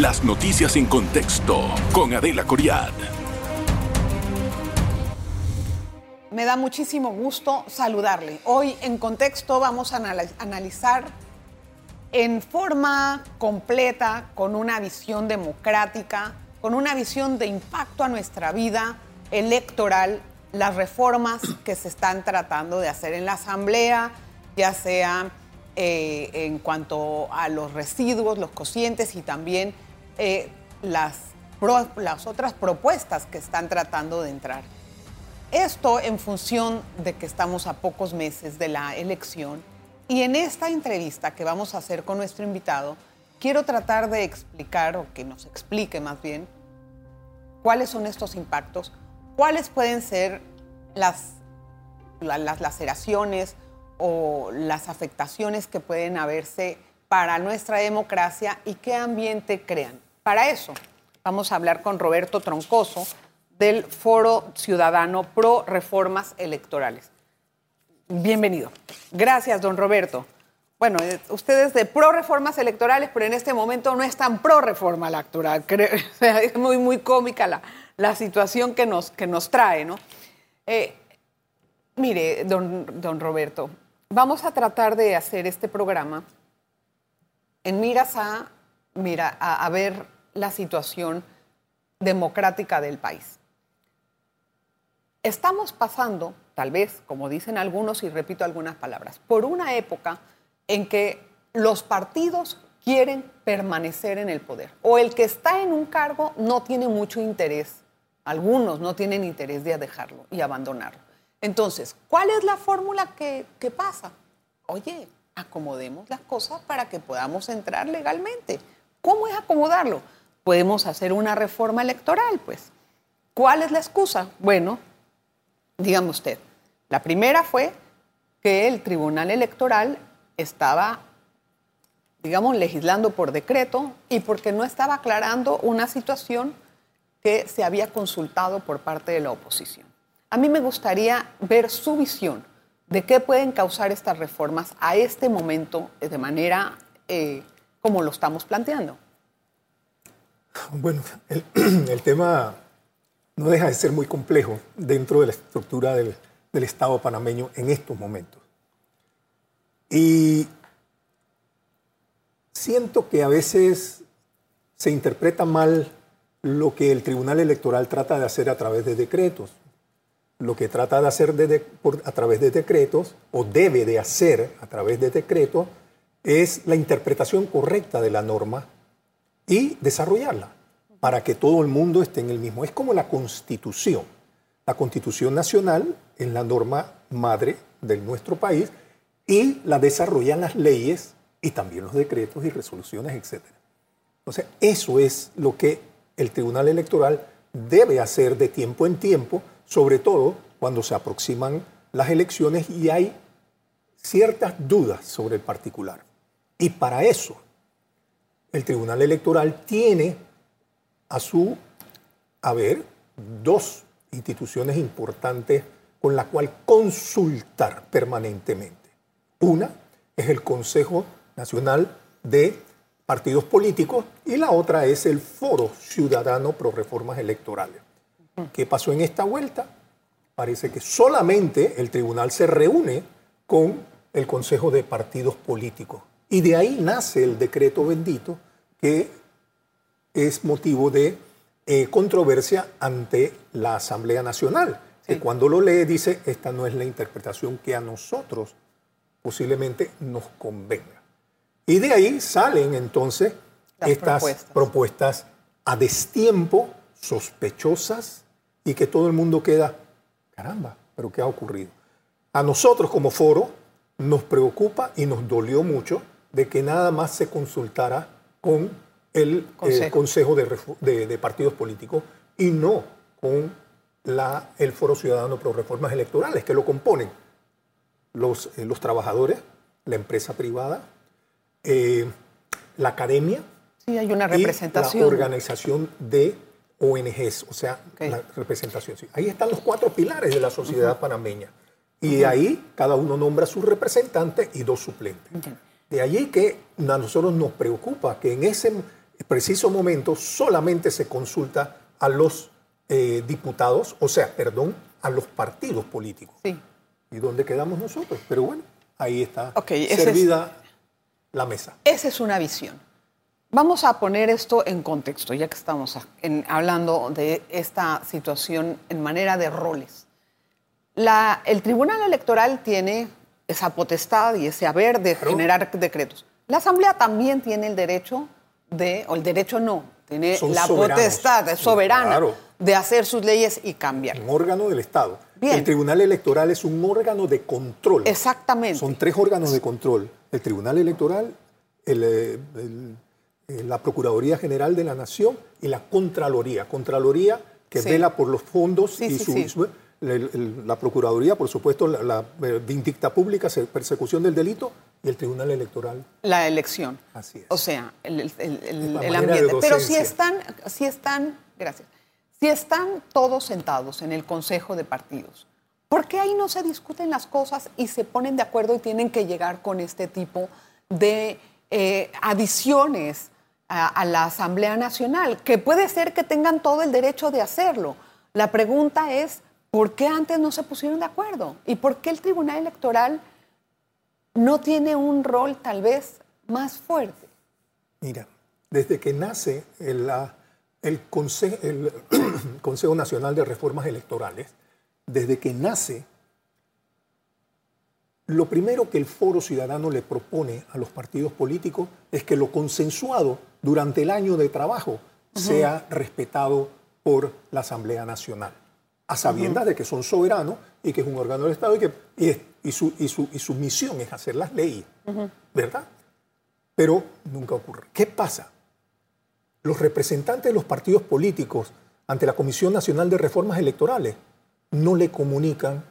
Las noticias en contexto con Adela Coriad. Me da muchísimo gusto saludarle. Hoy en contexto vamos a analizar en forma completa, con una visión democrática, con una visión de impacto a nuestra vida electoral, las reformas que se están tratando de hacer en la Asamblea, ya sea eh, en cuanto a los residuos, los cocientes y también eh, las, las otras propuestas que están tratando de entrar. Esto en función de que estamos a pocos meses de la elección y en esta entrevista que vamos a hacer con nuestro invitado, quiero tratar de explicar, o que nos explique más bien, cuáles son estos impactos, cuáles pueden ser las, las laceraciones o las afectaciones que pueden haberse para nuestra democracia y qué ambiente crean. Para eso vamos a hablar con Roberto Troncoso del Foro Ciudadano Pro Reformas Electorales. Bienvenido. Gracias, don Roberto. Bueno, eh, ustedes de pro reformas electorales, pero en este momento no están pro reforma electoral. es muy, muy cómica la, la situación que nos, que nos trae, ¿no? Eh, mire, don, don Roberto, vamos a tratar de hacer este programa en miras a, mira, a ver la situación democrática del país. Estamos pasando tal vez, como dicen algunos, y repito algunas palabras, por una época en que los partidos quieren permanecer en el poder. O el que está en un cargo no tiene mucho interés, algunos no tienen interés de dejarlo y abandonarlo. Entonces, ¿cuál es la fórmula que, que pasa? Oye, acomodemos las cosas para que podamos entrar legalmente. ¿Cómo es acomodarlo? Podemos hacer una reforma electoral, pues. ¿Cuál es la excusa? Bueno, dígame usted, la primera fue que el Tribunal Electoral estaba, digamos, legislando por decreto y porque no estaba aclarando una situación que se había consultado por parte de la oposición. A mí me gustaría ver su visión de qué pueden causar estas reformas a este momento de manera eh, como lo estamos planteando. Bueno, el, tema no deja de ser muy complejo dentro de la estructura del Estado panameño en estos momentos. Y siento que a veces se interpreta mal lo que el Tribunal Electoral trata de hacer a través de decretos. Lo que trata de hacer a través de decretos, o debe de hacer a través de decretos, es la interpretación correcta de la norma y desarrollarla para que todo el mundo esté en el mismo. Es como la constitución. La constitución nacional es la norma madre de nuestro país y la desarrollan las leyes y también los decretos y resoluciones, etc. Entonces, eso es lo que el Tribunal Electoral debe hacer de tiempo en tiempo, sobre todo cuando se aproximan las elecciones y hay ciertas dudas sobre el particular. Y para eso, el Tribunal Electoral tiene a su haber dos instituciones importantes con la cual consultar permanentemente. Una es el Consejo Nacional de Partidos Políticos y la otra es el Foro Ciudadano Pro Reformas Electorales. ¿Qué pasó en esta vuelta? Parece que solamente el tribunal se reúne con el Consejo de Partidos Políticos. Y de ahí nace el decreto bendito que es motivo de eh, controversia ante la Asamblea Nacional que cuando lo lee dice, esta no es la interpretación que a nosotros posiblemente nos convenga. Y de ahí salen entonces estas propuestas. a destiempo, sospechosas, y que todo el mundo queda, caramba, pero ¿qué ha ocurrido? A nosotros como foro nos preocupa y nos dolió mucho de que nada más se consultara con el Consejo, de, de Partidos Políticos y no con la, el Foro Ciudadano Pro Reformas Electorales, que lo componen los, eh, los trabajadores, la empresa privada, eh, la academia. Sí, hay una representación. Y la organización de ONGs, o sea, la representación. Ahí están los cuatro pilares de la sociedad panameña. Y ahí cada uno nombra su representante y dos suplentes. De allí que a nosotros nos preocupa que en ese, preciso momento solamente se consulta a los eh, diputados, o sea, perdón, a los partidos políticos. Sí. ¿Y dónde quedamos nosotros? Pero bueno, ahí está es- servida la mesa. Esa es una visión. Vamos a poner esto en contexto, ya que estamos en- hablando de esta situación en manera de roles. La- el Tribunal Electoral tiene esa potestad y ese haber de Claro. generar decretos. La Asamblea también tiene el derecho de, o el derecho no, tiene Son la soberanos. potestad es soberana Claro. de hacer sus leyes y cambiar. Un órgano del Estado. Bien. El Tribunal Electoral es un órgano de control. Exactamente. Son tres órganos de control. El Tribunal Electoral, el, el, la Procuraduría General de la Nación y la Contraloría. Contraloría que Sí. vela por los fondos Sí, y sí, su- la Procuraduría, por supuesto, la, la, eh, vindicta pública, se- persecución del delito y el Tribunal Electoral. la elección. Así es. O sea, el, el- el- el- ambiente. Pero si están, si están, gracias, si están todos sentados en el Consejo de Partidos, ¿por qué ahí no se discuten las cosas y se ponen de acuerdo y tienen que llegar con este tipo de eh, adiciones a, a la Asamblea Nacional? Que puede ser que tengan todo el derecho de hacerlo. La pregunta es, ¿por qué antes no se pusieron de acuerdo? ¿Y por qué el Tribunal Electoral no tiene un rol tal vez más fuerte. Mira, desde que nace el, la- el Conse- el Consejo Nacional de Reformas Electorales, desde que nace, lo primero que el Foro Ciudadano le propone a los partidos políticos es que lo consensuado durante el año de trabajo sea respetado por la Asamblea Nacional, a sabiendas de que son soberanos y que es un órgano del Estado y, que, y, es- y su, y su- y su misión es hacer las leyes, ¿verdad? Pero nunca ocurre. ¿Qué pasa? Los representantes de los partidos políticos ante la Comisión Nacional de Reformas Electorales no le comunican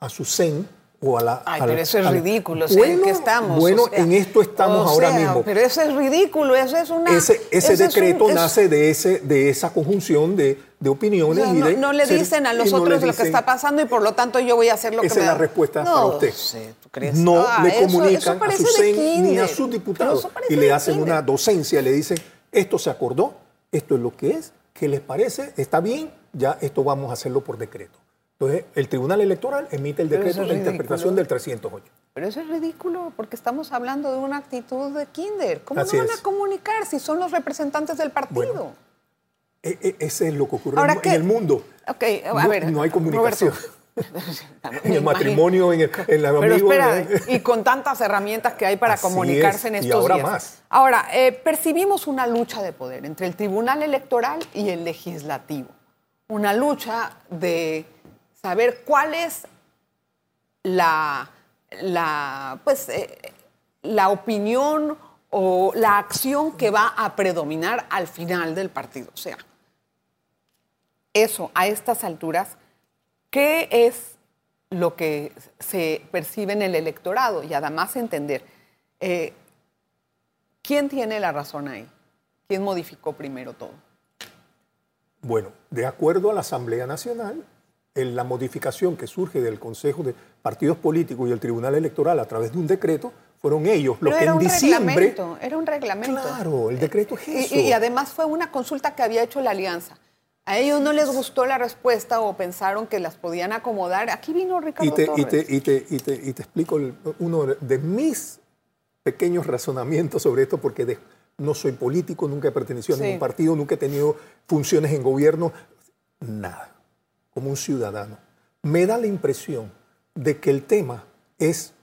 a su CEN o a la... Ay, a la- pero eso es la- ridículo. o sea, ¿En Bueno, qué estamos? Bueno, O sea, en esto estamos ahora sea, mismo. Pero eso es ridículo, eso es una... Ese, ese es un- decreto es- nace de, ese, de esa conjunción de, de o opiniones sea, y no, de... no le ser- dicen a los no otros lo que está pasando y por lo tanto yo voy a hacer lo que Esa me es da. la respuesta no, para usted. sé, ¿tú crees? No Ah, le eso- eso comunican a su CEN ni a sus diputados y le hacen una docencia, le dicen, esto se acordó, esto es lo que es, ¿qué les parece? ¿Está bien? Ya esto vamos a hacerlo por decreto. Entonces, el Tribunal Electoral emite el decreto es de interpretación del 308. Pero eso es ridículo porque estamos hablando de una actitud de kinder. ¿Cómo Así no van es. a comunicar si son los representantes del partido? Bueno, E- e- ese es lo que ocurre Ahora, en, el mundo. Ok, a No- ver. no hay comunicación. Roberto. En el matrimonio, en el, en la Pero espera, y con tantas herramientas que hay para Así comunicarse es, en y estos ahora días. más. Ahora, eh, percibimos una lucha de poder entre el Tribunal Electoral y el Legislativo. Una lucha de saber cuál es la, la, pues, eh, la opinión o la acción que va a predominar al final del partido. O sea, eso a estas alturas, ¿qué es lo que se percibe en el electorado? Y además entender, eh, ¿quién tiene la razón ahí? ¿Quién modificó primero todo? Bueno, de acuerdo a la Asamblea Nacional, en la modificación que surge del Consejo de Partidos Políticos y el Tribunal Electoral a través de un decreto, fueron ellos los que era en un diciembre... reglamento, era un reglamento. Claro, el decreto es Y- eso. Y, y además fue una consulta que había hecho la alianza. A ellos no les gustó la respuesta o pensaron que las podían acomodar. Aquí vino Ricardo Y te, y, te, y, te, y, te, y te explico el- uno de mis pequeños razonamientos sobre esto, porque de- no soy político, nunca he pertenecido a Sí. ningún partido, nunca he tenido funciones en gobierno, nada, como un ciudadano. Me da la impresión de que el tema es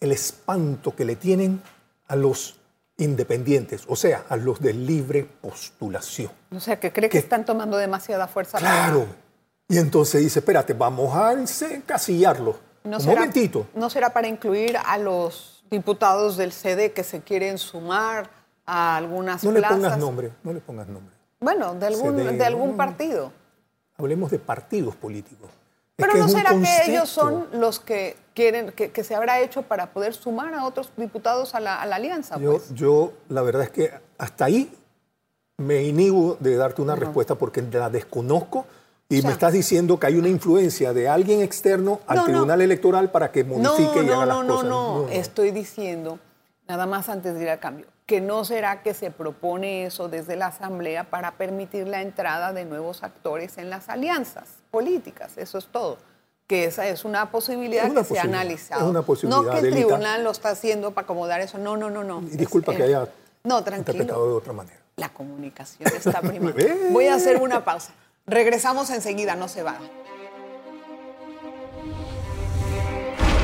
el espanto que le tienen a los independientes, o sea, a los de libre postulación. O sea, que cree que están tomando demasiada fuerza. Claro. Y entonces dice, espérate, vamos a encasillarlo. ¿No Un será, momentito. ¿No será para incluir a los diputados del CD que se quieren sumar a algunas No le plazas? pongas nombre, no le pongas nombre. Bueno, de algún, CD, de algún no. partido. Hablemos de partidos políticos. Es Pero que ¿no será que ellos son los que quieren, que, que se habrá hecho para poder sumar a otros diputados a la, a la alianza? Yo, pues? yo, la verdad es que hasta ahí me inhibo de darte una respuesta porque la desconozco y O sea- me estás diciendo que hay una influencia de alguien externo al No, no. Tribunal Electoral para que No, modifique y no, haga no, las no, cosas. no, Estoy diciendo, nada más antes de ir al cambio, que no será que se propone eso desde la Asamblea para permitir la entrada de nuevos actores en las alianzas políticas. Eso es todo. Que esa es una posibilidad que se ha analizado. Es una posibilidad, no que el tribunal lo está haciendo para acomodar eso. No, no, no, no. Y disculpa que haya no, interpretado de otra manera. La comunicación está primero. Voy a hacer una pausa. Regresamos enseguida, no se va.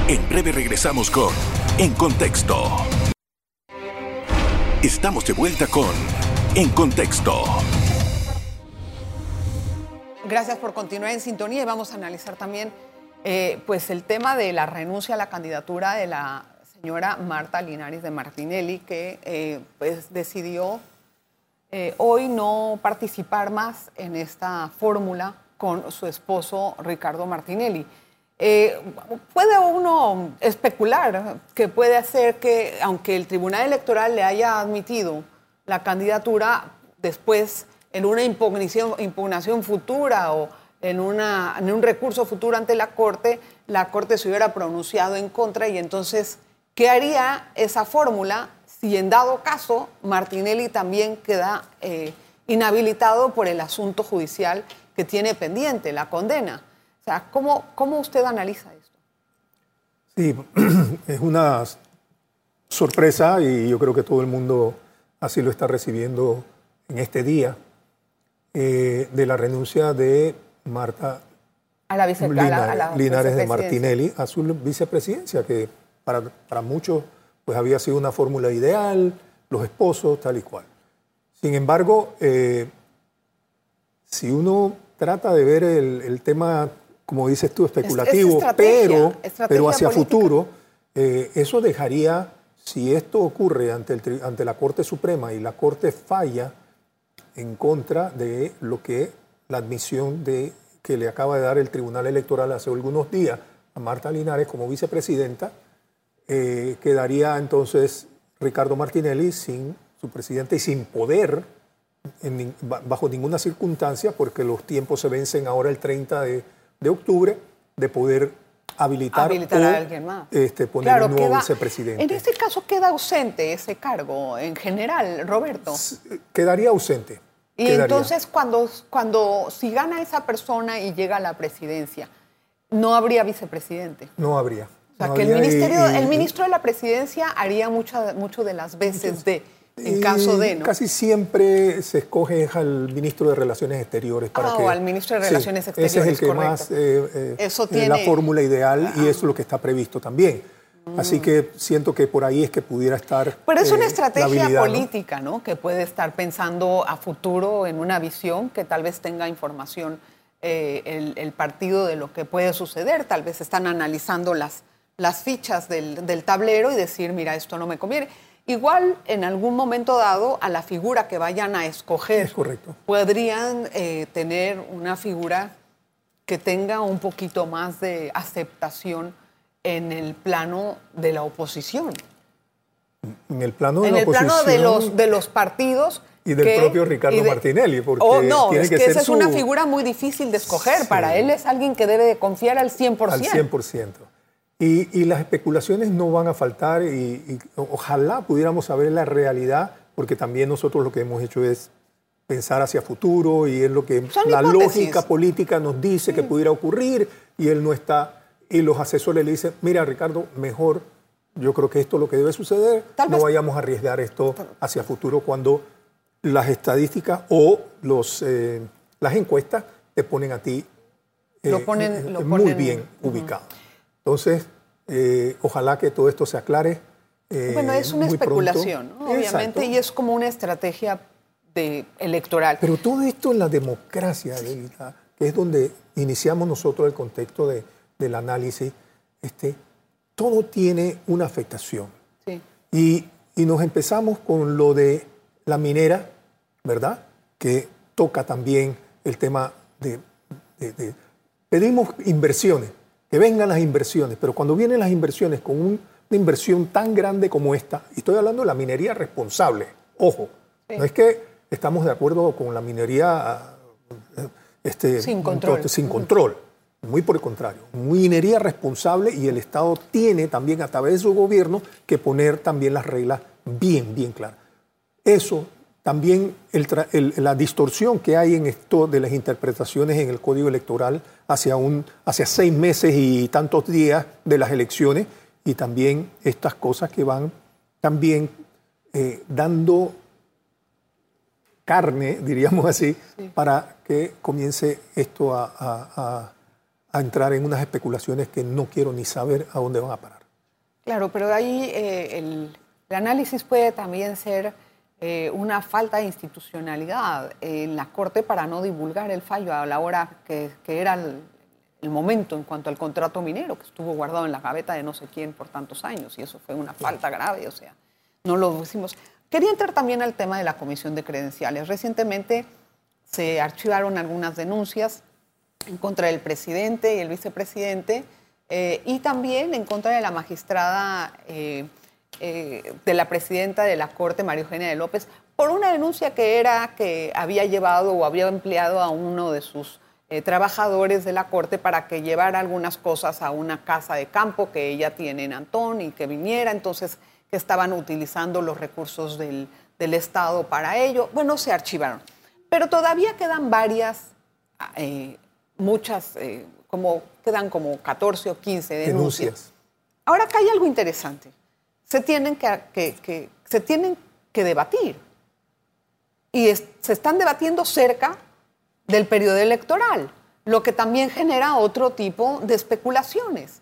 En breve regresamos con En Contexto. Estamos de vuelta con En Contexto. Gracias por continuar en sintonía y vamos a analizar también eh, pues el tema de la renuncia a la candidatura de la señora Marta Linares de Martinelli, que eh, pues decidió eh, hoy no participar más en esta fórmula con su esposo Ricardo Martinelli. Eh, puede uno especular que puede hacer que, aunque el Tribunal Electoral le haya admitido la candidatura, después en una impugnación, impugnación futura o en, un recurso futuro ante la Corte, la Corte se hubiera pronunciado en contra y entonces, ¿qué haría esa fórmula si en dado caso Martinelli también queda eh, inhabilitado por el asunto judicial que tiene pendiente, la condena? O sea, ¿cómo, cómo usted analiza esto? Sí, es una sorpresa y yo creo que todo el mundo así lo está recibiendo en este día eh, de la renuncia de Marta a la Linares, de Martinelli a su vicepresidencia, que para, para muchos pues había sido una fórmula ideal, los esposos, tal y cual. Sin embargo, eh, si uno trata de ver el, el tema como dices tú, especulativo, pero, pero hacia futuro, eh, eso dejaría, si esto ocurre ante, el, ante la Corte Suprema y la Corte falla en contra de lo que la admisión de, que le acaba de dar el Tribunal Electoral hace algunos días a Marta Linares como vicepresidenta, eh, quedaría entonces Ricardo Martinelli sin su presidente y sin poder bajo ninguna circunstancia, porque los tiempos se vencen ahora el 30 de de octubre de poder habilitar, a alguien más. Este, poner un nuevo vicepresidente. En este caso queda ausente ese cargo en general, Roberto. Quedaría ausente. Y entonces cuando, cuando si gana esa persona y llega a la presidencia, no habría vicepresidente. No habría. O sea, que el, ministerio, el ministro de la presidencia haría mucho, mucho de las veces de en caso de, ¿no? Casi siempre se escoge al ministro de Relaciones Exteriores para ah, que... al ministro de Relaciones Exteriores, Ese es el que más... Eh, eh, eso tiene... la fórmula ideal y eso es lo que está previsto también. Así que siento que por ahí es que pudiera estar. Pero es una eh, estrategia política, ¿no? Que puede estar pensando a futuro en una visión que tal vez tenga información el, el, partido de lo que puede suceder. Tal vez están analizando las, las fichas del, del tablero y decir, mira, esto no me conviene. Igual, en algún momento dado, a la figura que vayan a escoger, correcto. podrían eh, tener una figura que tenga un poquito más de aceptación en el plano de la oposición. En el plano de en la el plano de los, de los partidos. Y del propio Ricardo Martinelli, porque oh, no, es que, esa es una figura muy difícil de escoger. Para él es alguien que debe de confiar al 100%. Al 100%. Y, las especulaciones no van a faltar y, ojalá pudiéramos saber la realidad, porque también nosotros lo que hemos hecho es pensar hacia futuro y es lo que la lógica política nos dice que pudiera ocurrir y él no está. Y los asesores le dicen, mira Ricardo, mejor, yo creo que esto es lo que debe suceder, no vayamos a arriesgar esto hacia futuro cuando las estadísticas o los, eh, las encuestas te ponen a ti lo eh, ponen, eh, muy bien ubicado. Entonces, eh, ojalá que todo esto se aclare. Eh, bueno, es una especulación, obviamente, y es como una estrategia de, electoral. Pero todo esto en la democracia, que es donde iniciamos nosotros el contexto de, del análisis, este, todo tiene una afectación. Sí. Y, y nos empezamos con lo de la minera, ¿verdad? Que toca también el tema de, de pedimos inversiones que vengan las inversiones, pero cuando vienen las inversiones con una inversión tan grande como esta, y estoy hablando de la minería responsable, ojo, no es que estamos de acuerdo con la minería este, sin control. Sin control. Muy por el contrario, minería responsable y el Estado tiene también a través de su gobierno que poner también las reglas bien, bien claras. eso, también la distorsión que hay en esto de las interpretaciones en el código electoral hacia, un, hacia seis meses y tantos días de las elecciones, y también estas cosas que van también eh, dando carne, diríamos así, para que comience esto a, entrar en unas especulaciones que no quiero ni saber a dónde van a parar. Claro, pero ahí eh, el, análisis puede también ser eh, una falta de institucionalidad en la Corte para no divulgar el fallo a la hora que, era el, momento en cuanto al contrato minero, que estuvo guardado en la gaveta de no sé quién por tantos años, y eso fue una falta grave, o sea, no lo decimos. Quería entrar también al tema de la comisión de credenciales. Recientemente se archivaron algunas denuncias en contra del presidente y el vicepresidente eh, y también en contra de la magistrada eh, eh, de la presidenta de la Corte, María Eugenia de López, por una denuncia que era que había llevado o había empleado a uno de sus trabajadores de la Corte para que llevara algunas cosas a una casa de campo que ella tiene en Antón y que viniera. Entonces, que estaban utilizando los recursos del, Estado para ello. Bueno, se archivaron. Pero todavía quedan varias, eh, muchas, eh, como, quedan como 14 o 15 denuncias. Ahora acá hay algo interesante. Se tienen que, se tienen que debatir. Y se están debatiendo cerca del periodo electoral, lo que también genera otro tipo de especulaciones.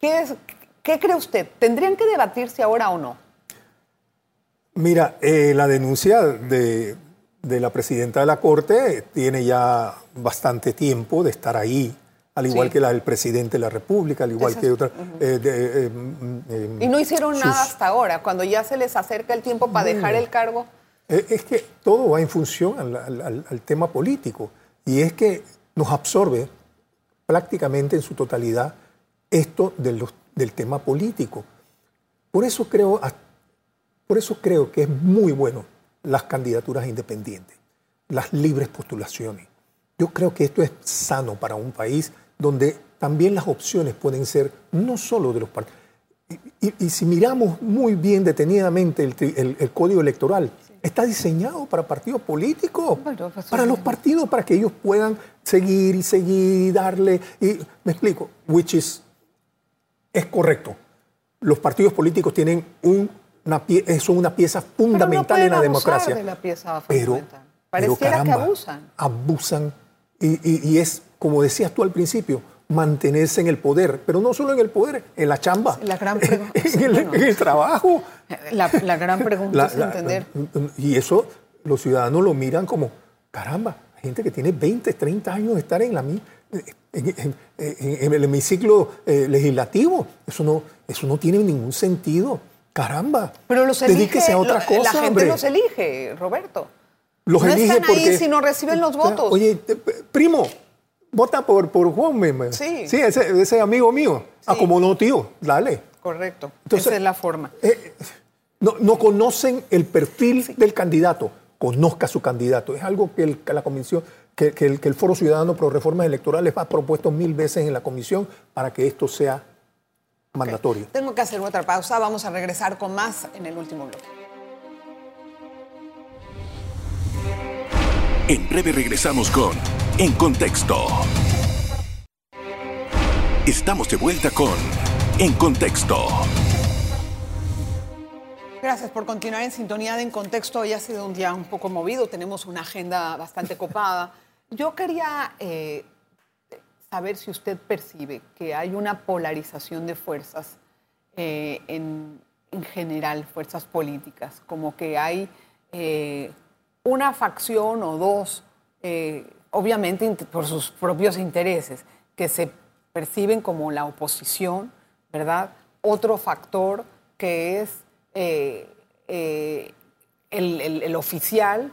¿Qué es, ¿Qué cree usted? ¿Tendrían que debatirse ahora o no? Mira, eh, la denuncia de, la presidenta de la Corte tiene ya bastante tiempo de estar ahí, al igual que la del presidente de la República, al igual que otra. Eh, eh, mm, y no hicieron nada hasta ahora, cuando ya se les acerca el tiempo para dejar el cargo. Es que todo va en función al, al tema político y es que nos absorbe prácticamente en su totalidad esto de los del tema político. Por eso creo, por eso creo que es muy bueno las candidaturas independientes, las libres postulaciones. Yo creo que esto es sano para un país donde también las opciones pueden ser no solo de los partidos. Y, si miramos muy bien detenidamente el, código electoral, está diseñado para partidos políticos, pues, para los partidos, para que ellos puedan seguir y seguir y darle. Y, me explico, which is es correcto. Los partidos políticos tienen una, son una pieza fundamental en la democracia. De la pieza pero, Pareciera que abusan. Abusan. Y, es, como decías tú al principio, mantenerse en el poder, pero no solo en el poder, en la chamba, la gran en, el, en, el, trabajo. La, gran pregunta es entender. Y eso los ciudadanos lo miran como, caramba, gente que tiene 20, 30 años de estar en la misma en, el hemiciclo eh, legislativo. Eso no, eso no tiene ningún sentido. Caramba. Pero los elige, a otra cosa. La gente los elige, Roberto. Los no elige están ahí si no reciben los votos. Oye, primo, vota por, por Juan. Sí. Sí, ese, amigo mío. Ah, como no, tío, dale. Correcto. Esa es la forma. Eh, no, no, conocen el perfil del candidato. Conozca su candidato. Es algo que la comisión que, el, Foro Ciudadano Pro Reformas Electorales ha propuesto mil veces en la comisión para que esto sea mandatorio. Tengo que hacer otra pausa, vamos a regresar con más en el último bloque. En breve regresamos con En Contexto. Estamos de vuelta con En Contexto. Gracias por continuar en sintonía de En Contexto. Hoy ha sido un día un poco movido, tenemos una agenda bastante copada. Yo quería eh, saber si usted percibe que hay una polarización de fuerzas eh, en, general, fuerzas políticas, como que hay eh, una facción o dos, obviamente por sus propios intereses, que se perciben como la oposición, ¿verdad? Otro factor que es el, el oficial,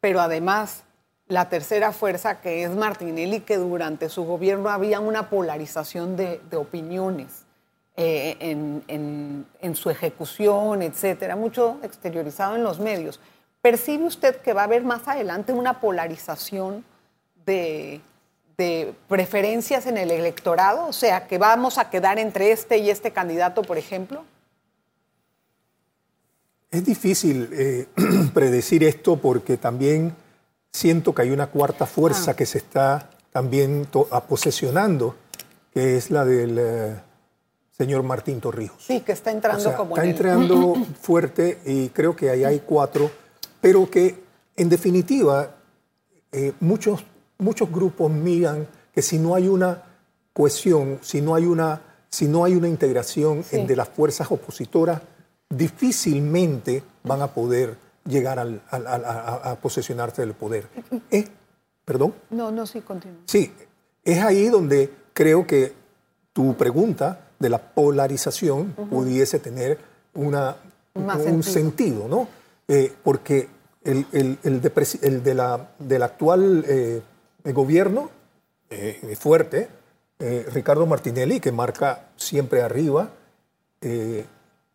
pero además la tercera fuerza, que es Martinelli, que durante su gobierno había una polarización de, opiniones eh, en, su ejecución, etcétera, mucho exteriorizado en los medios. ¿Percibe usted que va a haber más adelante una polarización de, preferencias en el electorado? O sea, que vamos a quedar entre este y este candidato, por ejemplo. Es difícil eh, predecir esto porque también siento que hay una cuarta fuerza Ah. que se está también posesionando, que es la del eh, señor Martín Torrijos. Sí, que está O entrando sea, como está en el- entrando fuerte y creo que ahí hay cuatro, pero que en definitiva eh, muchos, muchos grupos miran que si no hay una cohesión, si no hay una, si no hay una integración Sí. de las fuerzas opositoras, difícilmente van a poder llegar al- al- al- a, a posesionarse del poder. Eh, ¿Perdón? No, no, sí, continúa. Sí, es ahí donde creo que tu pregunta de la polarización pudiese tener una, Más un sentido. sentido, ¿no? Eh, porque el, el- el de, el de la, del actual eh, gobierno eh, fuerte, eh, Ricardo Martinelli, que marca siempre arriba,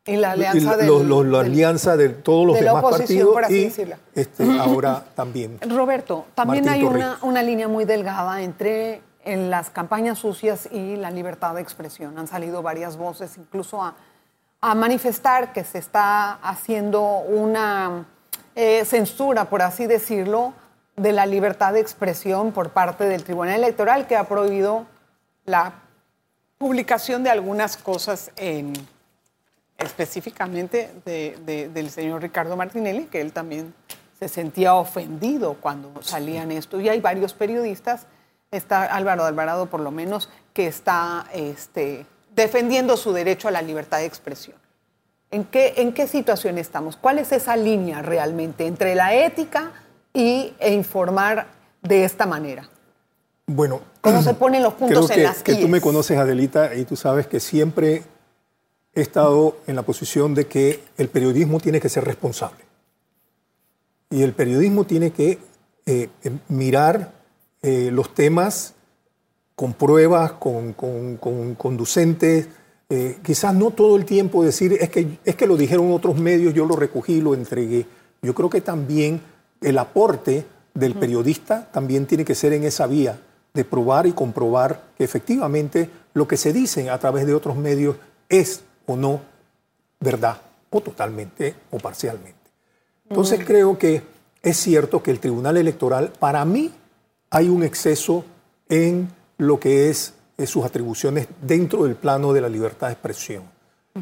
Y la y alianza del- los- los- la del- alianza de todos los de demás partidos por así y este, ahora también. Roberto, también Martín hay una, una línea muy delgada entre en las campañas sucias y la libertad de expresión. Han salido varias voces incluso a, a manifestar que se está haciendo una eh, censura, por así decirlo, de la libertad de expresión por parte del Tribunal Electoral que ha prohibido la publicación de algunas cosas en, específicamente de- de- del señor Ricardo Martinelli, que él también se sentía ofendido cuando salían esto. Y hay varios periodistas, está Álvaro Alvarado por lo menos, que está este, defendiendo su derecho a la libertad de expresión. ¿En qué, ¿En qué situación estamos? ¿Cuál es esa línea realmente entre la ética y, e informar de esta manera? Bueno, ¿Cómo se ponen los puntos creo en que, las que tú me conoces, Adelita, y tú sabes que siempre he estado en la posición de que el periodismo tiene que ser responsable. Y el periodismo tiene que eh, eh, mirar eh, los temas con pruebas, con, con- con conducentes. Eh, quizás no todo el tiempo decir, es que, es que lo dijeron otros medios, yo lo recogí, lo entregué. Yo creo que también el aporte del periodista también tiene que ser en esa vía de probar y comprobar que efectivamente lo que se dice a través de otros medios es o no verdad, o totalmente o parcialmente. Entonces creo que es cierto que el Tribunal Electoral, para mí, hay un exceso en lo que es, sus atribuciones dentro del plano de la libertad de expresión.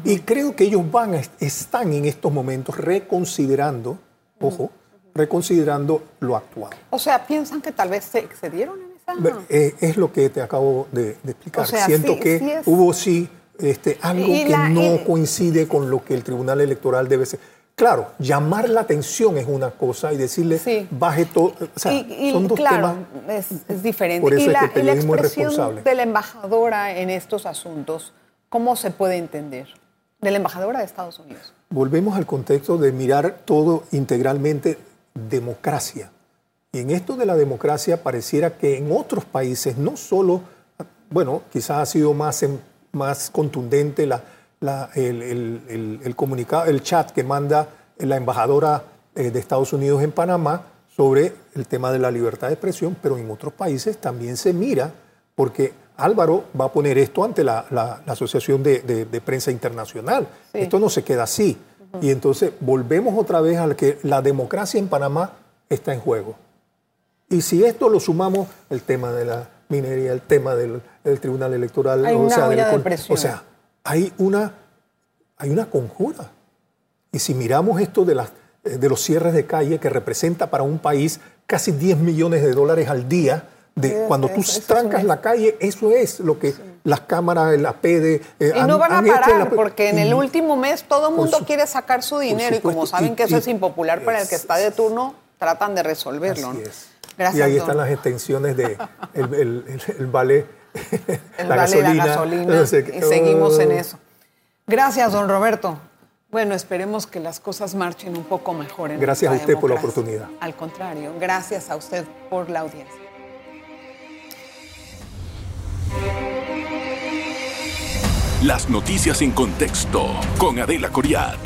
Y creo que ellos van, a- están en estos momentos reconsiderando, ojo, reconsiderando lo actual. O sea, ¿piensan que tal vez se excedieron en esa...? Eh, es lo que te acabo de, de explicar. O sea, Siento sí- que sí es- hubo sí este, algo que no y- coincide con lo que el Tribunal Electoral debe ser. Claro, llamar la atención es una cosa y decirle Sí. baje todo. O sea, y, y son dos claro, temas. es, es diferente. Por eso y es la, que el y la es expresión de la embajadora en estos asuntos, ¿cómo se puede entender? De la embajadora de Estados Unidos. Volvemos al contexto de mirar todo integralmente democracia. Y en esto de la democracia pareciera que en otros países, no solo, bueno, quizás ha sido más, más contundente la, la- el, el- el- el comunicado, el chat que manda la embajadora eh, de Estados Unidos en Panamá sobre el tema de la libertad de expresión, pero en otros países también se mira, porque Álvaro va a poner esto ante la, la- la Asociación de, de- de Prensa Internacional. Sí. Esto no se queda así. Y entonces volvemos otra vez al que la democracia en Panamá está en juego. Y si esto lo sumamos, el tema de la minería, el tema del, del Tribunal Electoral, Hay una del olla de o sea, hay una, hay una conjura. Y si miramos esto de, las, eh, de los cierres de calle que representa para un país casi 10 millones de dólares al día, de Sí, cuando eso- tú eso trancas la calle, eso es lo que las cámaras, la PD... eh, Y han- no van a parar, la- porque en el último mes todo el mundo su- quiere sacar su dinero y como saben y- que eso y- es impopular para el que es- está de turno, tratan de resolverlo. Así ¿no? es. Gracias, y ahí don. están las extensiones de el, el, el- el vale, el vale, la gasolina, no sé qué. y seguimos en Oh. eso. Gracias, don Roberto. Bueno, esperemos que las cosas marchen un poco mejor. En Gracias a usted por la oportunidad. Al contrario, gracias a usted por la audiencia. Las noticias en contexto con Adela Coriad.